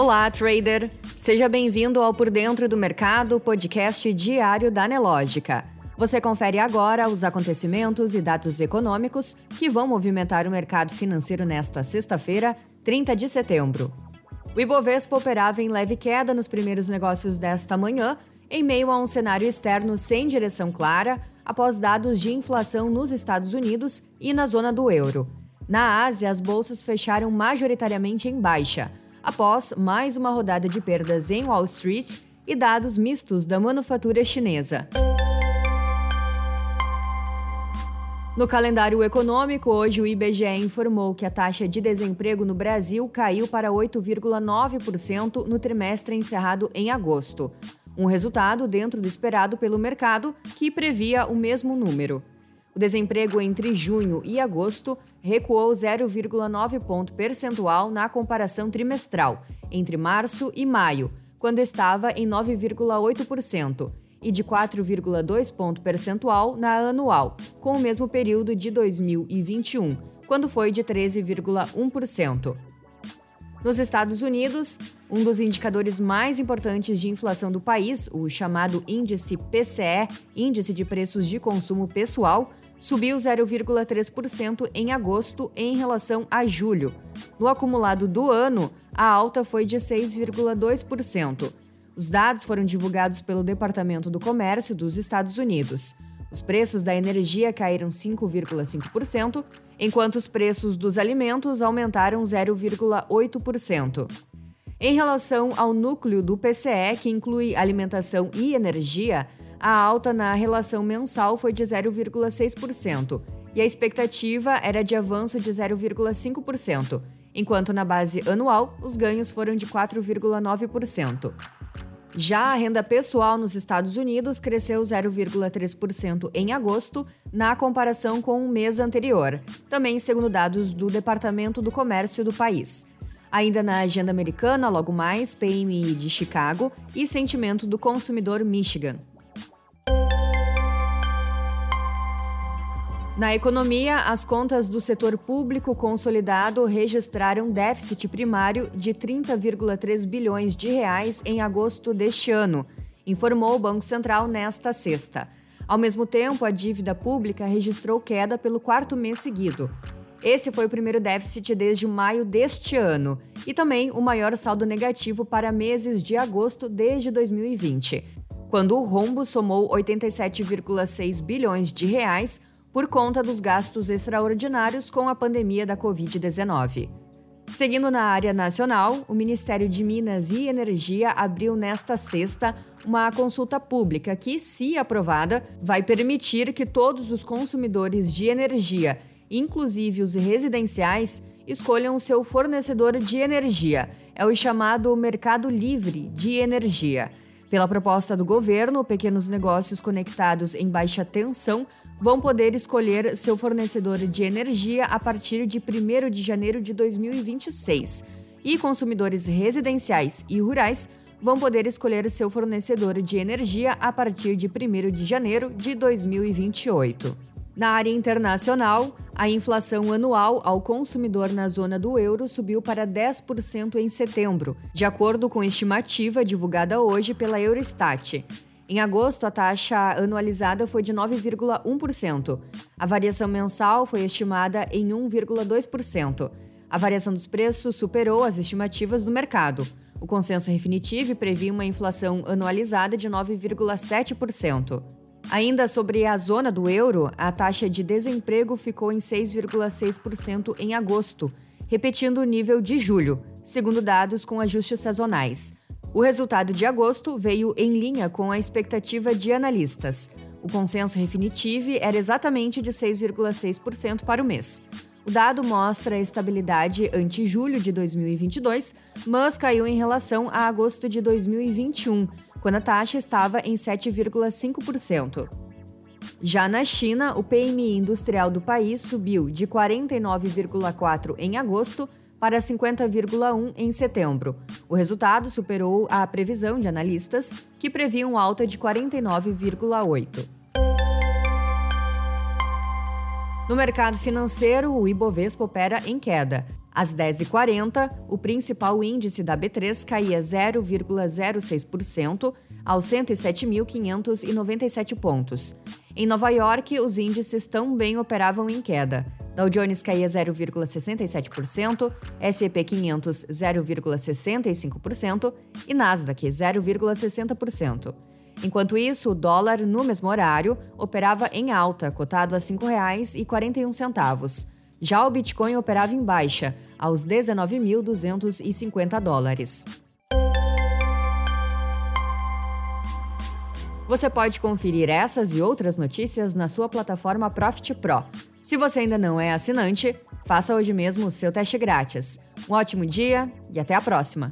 Olá, trader! Seja bem-vindo ao Por Dentro do Mercado, podcast diário da Nelógica. Você confere agora os acontecimentos e dados econômicos que vão movimentar o mercado financeiro nesta sexta-feira, 30 de setembro. O Ibovespa operava em leve queda nos primeiros negócios desta manhã, em meio a um cenário externo sem direção clara, após dados de inflação nos Estados Unidos e na zona do euro. Na Ásia, as bolsas fecharam majoritariamente em baixa após mais uma rodada de perdas em Wall Street e dados mistos da manufatura chinesa. No calendário econômico, hoje o IBGE informou que a taxa de desemprego no Brasil caiu para 8,9% no trimestre encerrado em agosto. Um resultado dentro do esperado pelo mercado, que previa o mesmo número. O desemprego entre junho e agosto recuou 0,9 ponto percentual na comparação trimestral, entre março e maio, quando estava em 9,8%, e de 4,2 ponto percentual na anual, com o mesmo período de 2021, quando foi de 13,1%. Nos Estados Unidos, um dos indicadores mais importantes de inflação do país, o chamado índice PCE, Índice de Preços de Consumo Pessoal, subiu 0,3% em agosto em relação a julho. No acumulado do ano, a alta foi de 6,2%. Os dados foram divulgados pelo Departamento do Comércio dos Estados Unidos. Os preços da energia caíram 5,5%, enquanto os preços dos alimentos aumentaram 0,8%. Em relação ao núcleo do PCE, que inclui alimentação e energia, a alta na relação mensal foi de 0,6% e a expectativa era de avanço de 0,5%, enquanto na base anual os ganhos foram de 4,9%. Já a renda pessoal nos Estados Unidos cresceu 0,3% em agosto, na comparação com o mês anterior, também segundo dados do Departamento do Comércio do país. Ainda na agenda americana, logo mais, PMI de Chicago e sentimento do consumidor Michigan. Na economia, as contas do setor público consolidado registraram déficit primário de 30,3 bilhões de reais em agosto deste ano, informou o Banco Central nesta sexta. Ao mesmo tempo, a dívida pública registrou queda pelo quarto mês seguido. Esse foi o primeiro déficit desde maio deste ano e também o maior saldo negativo para meses de agosto desde 2020, quando o rombo somou 87,6 bilhões de reais por conta dos gastos extraordinários com a pandemia da Covid-19. Seguindo na área nacional, o Ministério de Minas e Energia abriu nesta sexta uma consulta pública que, se aprovada, vai permitir que todos os consumidores de energia, inclusive os residenciais, escolham seu fornecedor de energia. É o chamado Mercado Livre de Energia. Pela proposta do governo, pequenos negócios conectados em baixa tensão vão poder escolher seu fornecedor de energia a partir de 1 de janeiro de 2026. E consumidores residenciais e rurais vão poder escolher seu fornecedor de energia a partir de 1 de janeiro de 2028. Na área internacional, a inflação anual ao consumidor na zona do euro subiu para 10% em setembro, de acordo com estimativa divulgada hoje pela Eurostat. Em agosto, a taxa anualizada foi de 9,1%. A variação mensal foi estimada em 1,2%. A variação dos preços superou as estimativas do mercado. O consenso definitivo previa uma inflação anualizada de 9,7%. Ainda sobre a zona do euro, a taxa de desemprego ficou em 6,6% em agosto, repetindo o nível de julho, segundo dados com ajustes sazonais. O resultado de agosto veio em linha com a expectativa de analistas. O consenso definitivo era exatamente de 6,6% para o mês. O dado mostra a estabilidade ante julho de 2022, mas caiu em relação a agosto de 2021, quando a taxa estava em 7,5%. Já na China, o PMI industrial do país subiu de 49,4 em agosto para 50,1 em setembro. O resultado superou a previsão de analistas, que previam alta de 49,8. No mercado financeiro, o Ibovespa opera em queda. Às 10h40, o principal índice da B3 caía 0,06% aos 107.597 pontos. Em Nova York, os índices também operavam em queda. Dow Jones caía 0,67%, S&P 500 0,65% e Nasdaq 0,60%. Enquanto isso, o dólar, no mesmo horário, operava em alta, cotado a R$ 5,41. Já o Bitcoin operava em baixa, aos 19.250 dólares. Você pode conferir essas e outras notícias na sua plataforma Profit Pro. Se você ainda não é assinante, faça hoje mesmo o seu teste grátis. Um ótimo dia e até a próxima!